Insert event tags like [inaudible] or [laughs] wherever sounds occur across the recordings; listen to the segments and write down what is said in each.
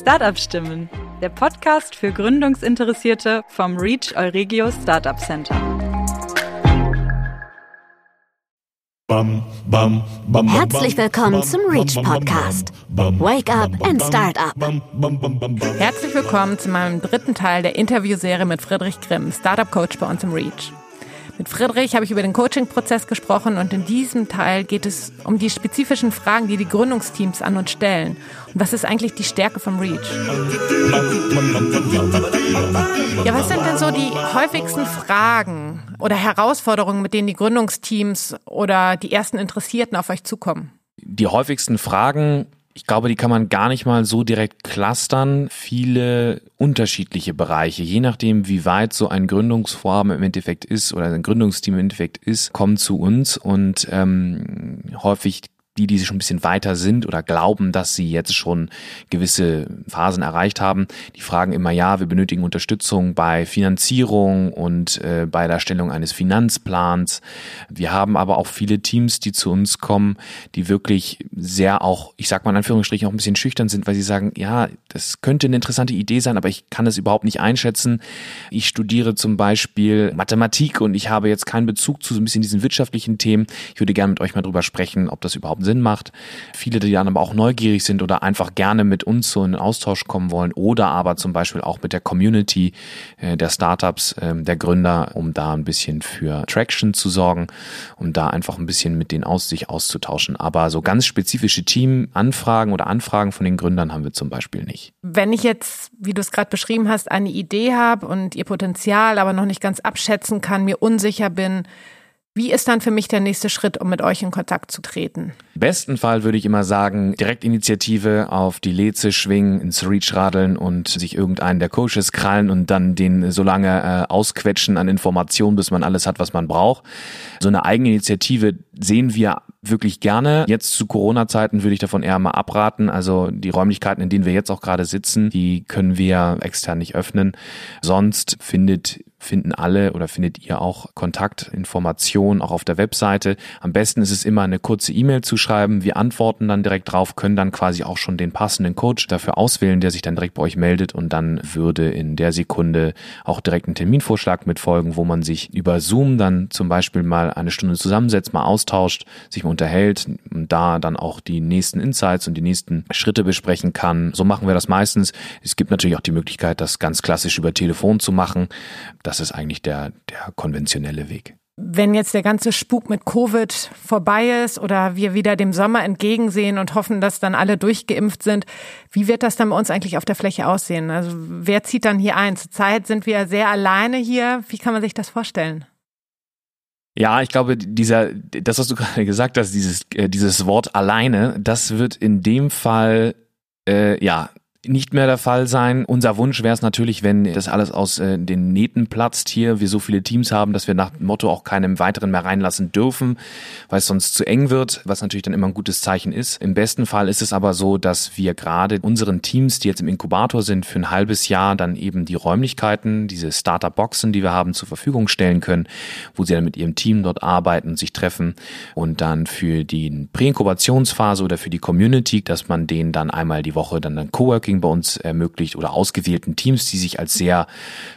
Startup Stimmen, der Podcast für Gründungsinteressierte vom Reach Euregio Startup Center. Herzlich willkommen zum Reach Podcast. Wake up and start up. Herzlich willkommen zu meinem dritten Teil der Interviewserie mit Friedrich Grimm, Startup Coach bei uns im Reach. Mit Friedrich habe ich über den Coaching-Prozess gesprochen und in diesem Teil geht es um die spezifischen Fragen, die die Gründungsteams an uns stellen. Und was ist eigentlich die Stärke vom Reach? Ja, was sind denn so die häufigsten Fragen oder Herausforderungen, mit denen die Gründungsteams oder die ersten Interessierten auf euch zukommen? Die häufigsten Fragen ich glaube, die kann man gar nicht mal so direkt clustern. Viele unterschiedliche Bereiche, je nachdem, wie weit so ein Gründungsvorhaben im Endeffekt ist oder ein Gründungsteam im Endeffekt ist, kommen zu uns und ähm, häufig die, die schon ein bisschen weiter sind oder glauben, dass sie jetzt schon gewisse Phasen erreicht haben, die fragen immer, ja, wir benötigen Unterstützung bei Finanzierung und äh, bei der Erstellung eines Finanzplans. Wir haben aber auch viele Teams, die zu uns kommen, die wirklich sehr auch, ich sag mal in Anführungsstrichen, auch ein bisschen schüchtern sind, weil sie sagen, ja, das könnte eine interessante Idee sein, aber ich kann das überhaupt nicht einschätzen. Ich studiere zum Beispiel Mathematik und ich habe jetzt keinen Bezug zu so ein bisschen diesen wirtschaftlichen Themen. Ich würde gerne mit euch mal drüber sprechen, ob das überhaupt Sinn macht. Viele, die dann aber auch neugierig sind oder einfach gerne mit uns so in Austausch kommen wollen oder aber zum Beispiel auch mit der Community äh, der Startups, äh, der Gründer, um da ein bisschen für Traction zu sorgen, um da einfach ein bisschen mit denen aus sich auszutauschen. Aber so ganz spezifische Teamanfragen oder Anfragen von den Gründern haben wir zum Beispiel nicht. Wenn ich jetzt, wie du es gerade beschrieben hast, eine Idee habe und ihr Potenzial aber noch nicht ganz abschätzen kann, mir unsicher bin, wie ist dann für mich der nächste Schritt, um mit euch in Kontakt zu treten? Besten Fall würde ich immer sagen, Direktinitiative auf die Leze schwingen, ins Reach radeln und sich irgendeinen der Coaches krallen und dann den so lange äh, ausquetschen an Informationen, bis man alles hat, was man braucht. So eine Eigeninitiative sehen wir wirklich gerne. Jetzt zu Corona-Zeiten würde ich davon eher mal abraten. Also die Räumlichkeiten, in denen wir jetzt auch gerade sitzen, die können wir extern nicht öffnen. Sonst findet finden alle oder findet ihr auch Kontaktinformationen auch auf der Webseite. Am besten ist es immer eine kurze E-Mail zu schreiben. Wir antworten dann direkt drauf, können dann quasi auch schon den passenden Coach dafür auswählen, der sich dann direkt bei euch meldet und dann würde in der Sekunde auch direkt ein Terminvorschlag mitfolgen, wo man sich über Zoom dann zum Beispiel mal eine Stunde zusammensetzt, mal austauscht, sich mal unterhält und da dann auch die nächsten Insights und die nächsten Schritte besprechen kann. So machen wir das meistens. Es gibt natürlich auch die Möglichkeit, das ganz klassisch über Telefon zu machen. Das ist eigentlich der, der konventionelle Weg. Wenn jetzt der ganze Spuk mit Covid vorbei ist oder wir wieder dem Sommer entgegensehen und hoffen, dass dann alle durchgeimpft sind, wie wird das dann bei uns eigentlich auf der Fläche aussehen? Also wer zieht dann hier ein? Zurzeit sind wir sehr alleine hier. Wie kann man sich das vorstellen? Ja, ich glaube, dieser, das, was du [laughs] gerade gesagt hast, dieses, äh, dieses Wort alleine, das wird in dem Fall äh, ja nicht mehr der Fall sein. Unser Wunsch wäre es natürlich, wenn das alles aus äh, den Nähten platzt hier, wir so viele Teams haben, dass wir nach dem Motto auch keinem weiteren mehr reinlassen dürfen, weil es sonst zu eng wird, was natürlich dann immer ein gutes Zeichen ist. Im besten Fall ist es aber so, dass wir gerade unseren Teams, die jetzt im Inkubator sind, für ein halbes Jahr dann eben die Räumlichkeiten, diese Startup-Boxen, die wir haben, zur Verfügung stellen können, wo sie dann mit ihrem Team dort arbeiten sich treffen und dann für die Präinkubationsphase oder für die Community, dass man denen dann einmal die Woche dann ein Coworking Networking bei uns ermöglicht oder ausgewählten Teams, die sich als sehr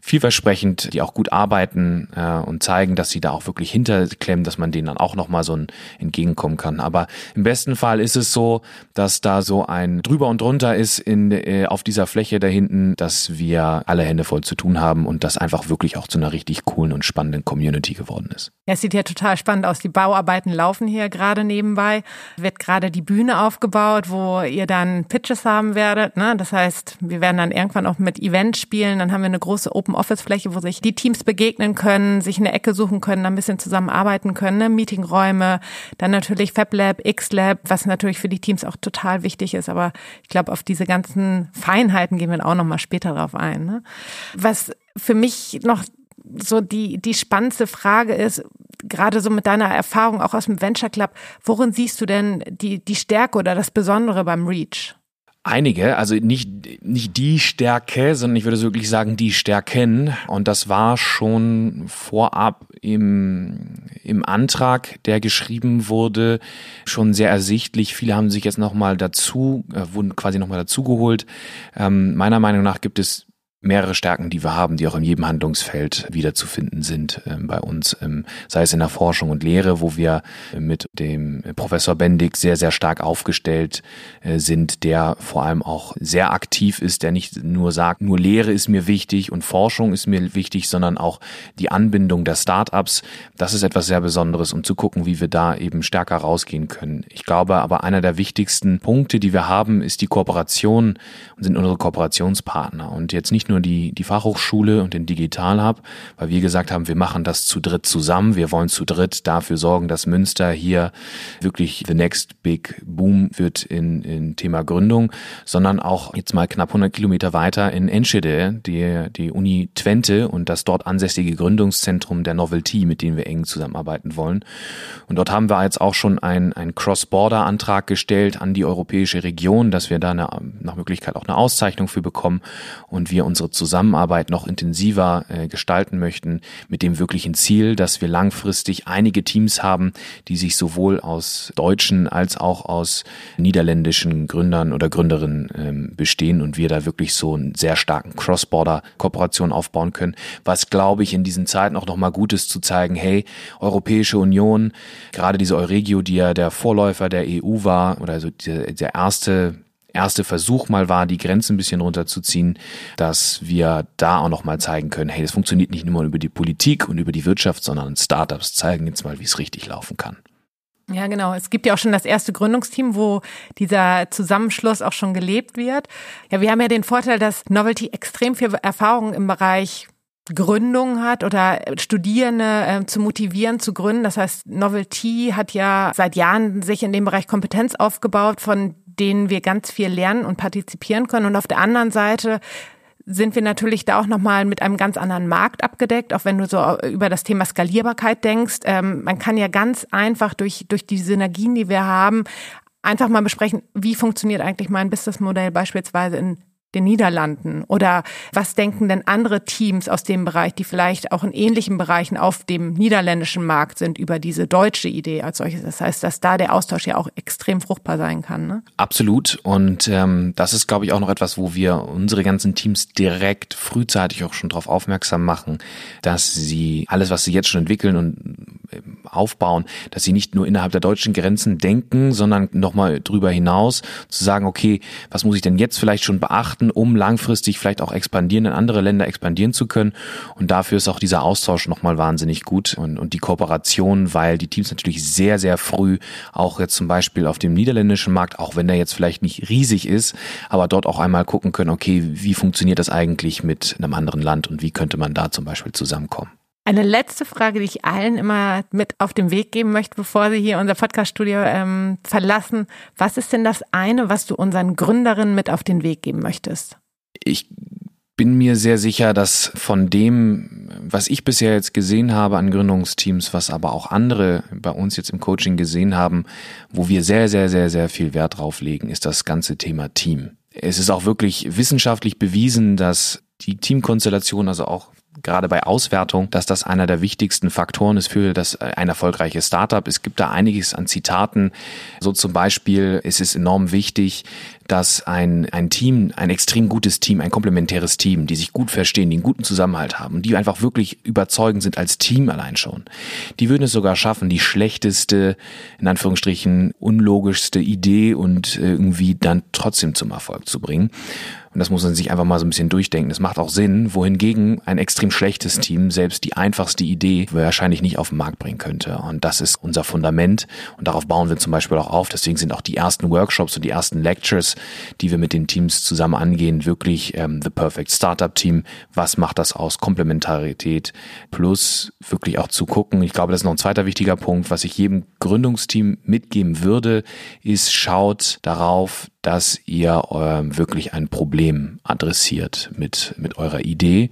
vielversprechend, die auch gut arbeiten äh, und zeigen, dass sie da auch wirklich hinterklemmen, dass man denen dann auch nochmal so ein entgegenkommen kann. Aber im besten Fall ist es so, dass da so ein drüber und drunter ist in, äh, auf dieser Fläche da hinten, dass wir alle Hände voll zu tun haben und das einfach wirklich auch zu einer richtig coolen und spannenden Community geworden ist. Ja, es sieht ja total spannend aus. Die Bauarbeiten laufen hier gerade nebenbei. Wird gerade die Bühne aufgebaut, wo ihr dann Pitches haben werdet. Ne? Das heißt, wir werden dann irgendwann auch mit Events spielen. Dann haben wir eine große Open-Office-Fläche, wo sich die Teams begegnen können, sich eine Ecke suchen können, ein bisschen zusammenarbeiten können. Ne? Meetingräume, dann natürlich FabLab, XLab, was natürlich für die Teams auch total wichtig ist. Aber ich glaube, auf diese ganzen Feinheiten gehen wir auch noch mal später drauf ein. Ne? Was für mich noch so die, die spannendste Frage ist, gerade so mit deiner Erfahrung auch aus dem Venture Club, worin siehst du denn die, die Stärke oder das Besondere beim Reach? Einige, also nicht, nicht die Stärke, sondern ich würde wirklich sagen, die Stärken. Und das war schon vorab im, im Antrag, der geschrieben wurde, schon sehr ersichtlich. Viele haben sich jetzt nochmal dazu, äh, wurden quasi nochmal dazugeholt. Ähm, meiner Meinung nach gibt es mehrere Stärken, die wir haben, die auch in jedem Handlungsfeld wiederzufinden sind ähm, bei uns, ähm, sei es in der Forschung und Lehre, wo wir mit dem Professor Bendig sehr, sehr stark aufgestellt äh, sind, der vor allem auch sehr aktiv ist, der nicht nur sagt, nur Lehre ist mir wichtig und Forschung ist mir wichtig, sondern auch die Anbindung der Startups. Das ist etwas sehr Besonderes, um zu gucken, wie wir da eben stärker rausgehen können. Ich glaube aber, einer der wichtigsten Punkte, die wir haben, ist die Kooperation und sind unsere Kooperationspartner und jetzt nicht nur die, die Fachhochschule und den Digital Hub, weil wir gesagt haben, wir machen das zu dritt zusammen. Wir wollen zu dritt dafür sorgen, dass Münster hier wirklich the next big boom wird in, in Thema Gründung, sondern auch jetzt mal knapp 100 Kilometer weiter in Enschede, die, die Uni Twente und das dort ansässige Gründungszentrum der Novelty, mit denen wir eng zusammenarbeiten wollen. Und dort haben wir jetzt auch schon ein, ein Cross-Border-Antrag gestellt an die europäische Region, dass wir da eine, nach Möglichkeit auch eine Auszeichnung für bekommen und wir unsere Zusammenarbeit noch intensiver äh, gestalten möchten, mit dem wirklichen Ziel, dass wir langfristig einige Teams haben, die sich sowohl aus deutschen als auch aus niederländischen Gründern oder Gründerinnen ähm, bestehen und wir da wirklich so einen sehr starken Cross-Border-Kooperation aufbauen können, was glaube ich in diesen Zeiten auch nochmal gut ist zu zeigen, hey, Europäische Union, gerade diese Euregio, die ja der Vorläufer der EU war oder also der, erste erste Versuch mal war, die Grenzen ein bisschen runterzuziehen, dass wir da auch noch mal zeigen können, hey, das funktioniert nicht nur über die Politik und über die Wirtschaft, sondern Startups zeigen jetzt mal, wie es richtig laufen kann. Ja, genau. Es gibt ja auch schon das erste Gründungsteam, wo dieser Zusammenschluss auch schon gelebt wird. Ja, wir haben ja den Vorteil, dass Novelty extrem viel Erfahrung im Bereich Gründung hat oder Studierende äh, zu motivieren zu gründen. Das heißt, Novelty hat ja seit Jahren sich in dem Bereich Kompetenz aufgebaut, von denen wir ganz viel lernen und partizipieren können. Und auf der anderen Seite sind wir natürlich da auch nochmal mit einem ganz anderen Markt abgedeckt, auch wenn du so über das Thema Skalierbarkeit denkst. Ähm, man kann ja ganz einfach durch, durch die Synergien, die wir haben, einfach mal besprechen, wie funktioniert eigentlich mein Businessmodell beispielsweise in den Niederlanden? Oder was denken denn andere Teams aus dem Bereich, die vielleicht auch in ähnlichen Bereichen auf dem niederländischen Markt sind, über diese deutsche Idee als solches? Das heißt, dass da der Austausch ja auch extrem fruchtbar sein kann. Ne? Absolut. Und ähm, das ist, glaube ich, auch noch etwas, wo wir unsere ganzen Teams direkt frühzeitig auch schon darauf aufmerksam machen, dass sie alles, was sie jetzt schon entwickeln und aufbauen, dass sie nicht nur innerhalb der deutschen Grenzen denken, sondern nochmal drüber hinaus zu sagen, okay, was muss ich denn jetzt vielleicht schon beachten, um langfristig vielleicht auch expandieren, in andere Länder expandieren zu können. Und dafür ist auch dieser Austausch nochmal wahnsinnig gut und, und die Kooperation, weil die Teams natürlich sehr, sehr früh auch jetzt zum Beispiel auf dem niederländischen Markt, auch wenn der jetzt vielleicht nicht riesig ist, aber dort auch einmal gucken können, okay, wie funktioniert das eigentlich mit einem anderen Land und wie könnte man da zum Beispiel zusammenkommen. Eine letzte Frage, die ich allen immer mit auf den Weg geben möchte, bevor sie hier unser Podcaststudio ähm, verlassen. Was ist denn das eine, was du unseren Gründerinnen mit auf den Weg geben möchtest? Ich bin mir sehr sicher, dass von dem, was ich bisher jetzt gesehen habe an Gründungsteams, was aber auch andere bei uns jetzt im Coaching gesehen haben, wo wir sehr, sehr, sehr, sehr viel Wert drauf legen, ist das ganze Thema Team. Es ist auch wirklich wissenschaftlich bewiesen, dass die Teamkonstellation, also auch gerade bei Auswertung, dass das einer der wichtigsten Faktoren ist für das äh, ein erfolgreiches Startup. Es gibt da einiges an Zitaten. So zum Beispiel ist es enorm wichtig, dass ein, ein Team, ein extrem gutes Team, ein komplementäres Team, die sich gut verstehen, die einen guten Zusammenhalt haben, die einfach wirklich überzeugend sind als Team allein schon. Die würden es sogar schaffen, die schlechteste, in Anführungsstrichen, unlogischste Idee und äh, irgendwie dann trotzdem zum Erfolg zu bringen. Und das muss man sich einfach mal so ein bisschen durchdenken. Das macht auch Sinn, wohingegen ein extrem schlechtes Team selbst die einfachste Idee wahrscheinlich nicht auf den Markt bringen könnte. Und das ist unser Fundament. Und darauf bauen wir zum Beispiel auch auf. Deswegen sind auch die ersten Workshops und die ersten Lectures, die wir mit den Teams zusammen angehen, wirklich ähm, The Perfect Startup Team. Was macht das aus? Komplementarität plus wirklich auch zu gucken. Ich glaube, das ist noch ein zweiter wichtiger Punkt, was ich jedem Gründungsteam mitgeben würde, ist schaut darauf, dass ihr äh, wirklich ein Problem adressiert mit, mit eurer Idee,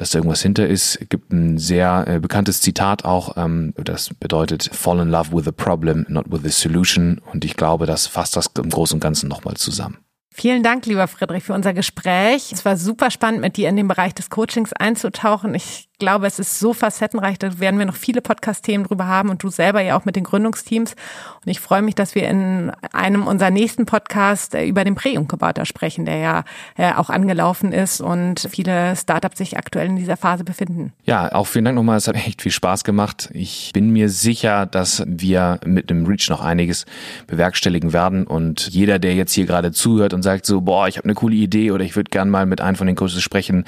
dass da irgendwas hinter ist. Es gibt ein sehr äh, bekanntes Zitat auch, ähm, das bedeutet Fall in love with the problem, not with the solution. Und ich glaube, das fasst das im Großen und Ganzen nochmal zusammen. Vielen Dank, lieber Friedrich, für unser Gespräch. Es war super spannend, mit dir in den Bereich des Coachings einzutauchen. Ich glaube, es ist so facettenreich, da werden wir noch viele Podcast-Themen drüber haben und du selber ja auch mit den Gründungsteams. Und ich freue mich, dass wir in einem unserer nächsten Podcasts äh, über den Prä-Inkubator sprechen, der ja äh, auch angelaufen ist und viele Startups sich aktuell in dieser Phase befinden. Ja, auch vielen Dank nochmal. Es hat echt viel Spaß gemacht. Ich bin mir sicher, dass wir mit dem Reach noch einiges bewerkstelligen werden und jeder, der jetzt hier gerade zuhört und sagt so, boah, ich habe eine coole Idee oder ich würde gern mal mit einem von den Coaches sprechen,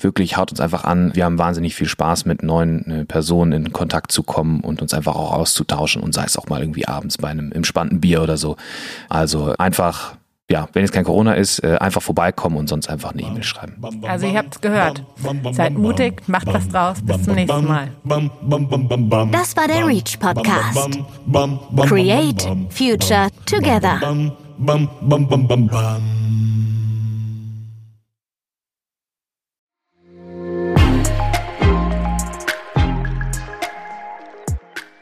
wirklich haut uns einfach an. Wir haben wahnsinnig wahnsinnig viel Spaß, mit neuen äh, Personen in Kontakt zu kommen und uns einfach auch auszutauschen und sei es auch mal irgendwie abends bei einem entspannten Bier oder so. Also einfach ja, wenn es kein Corona ist, äh, einfach vorbeikommen und sonst einfach eine E-Mail schreiben. Also ihr habt es gehört. Seid mutig, macht was draus. Bis zum nächsten Mal. Das war der Reach Podcast. Create Future Together.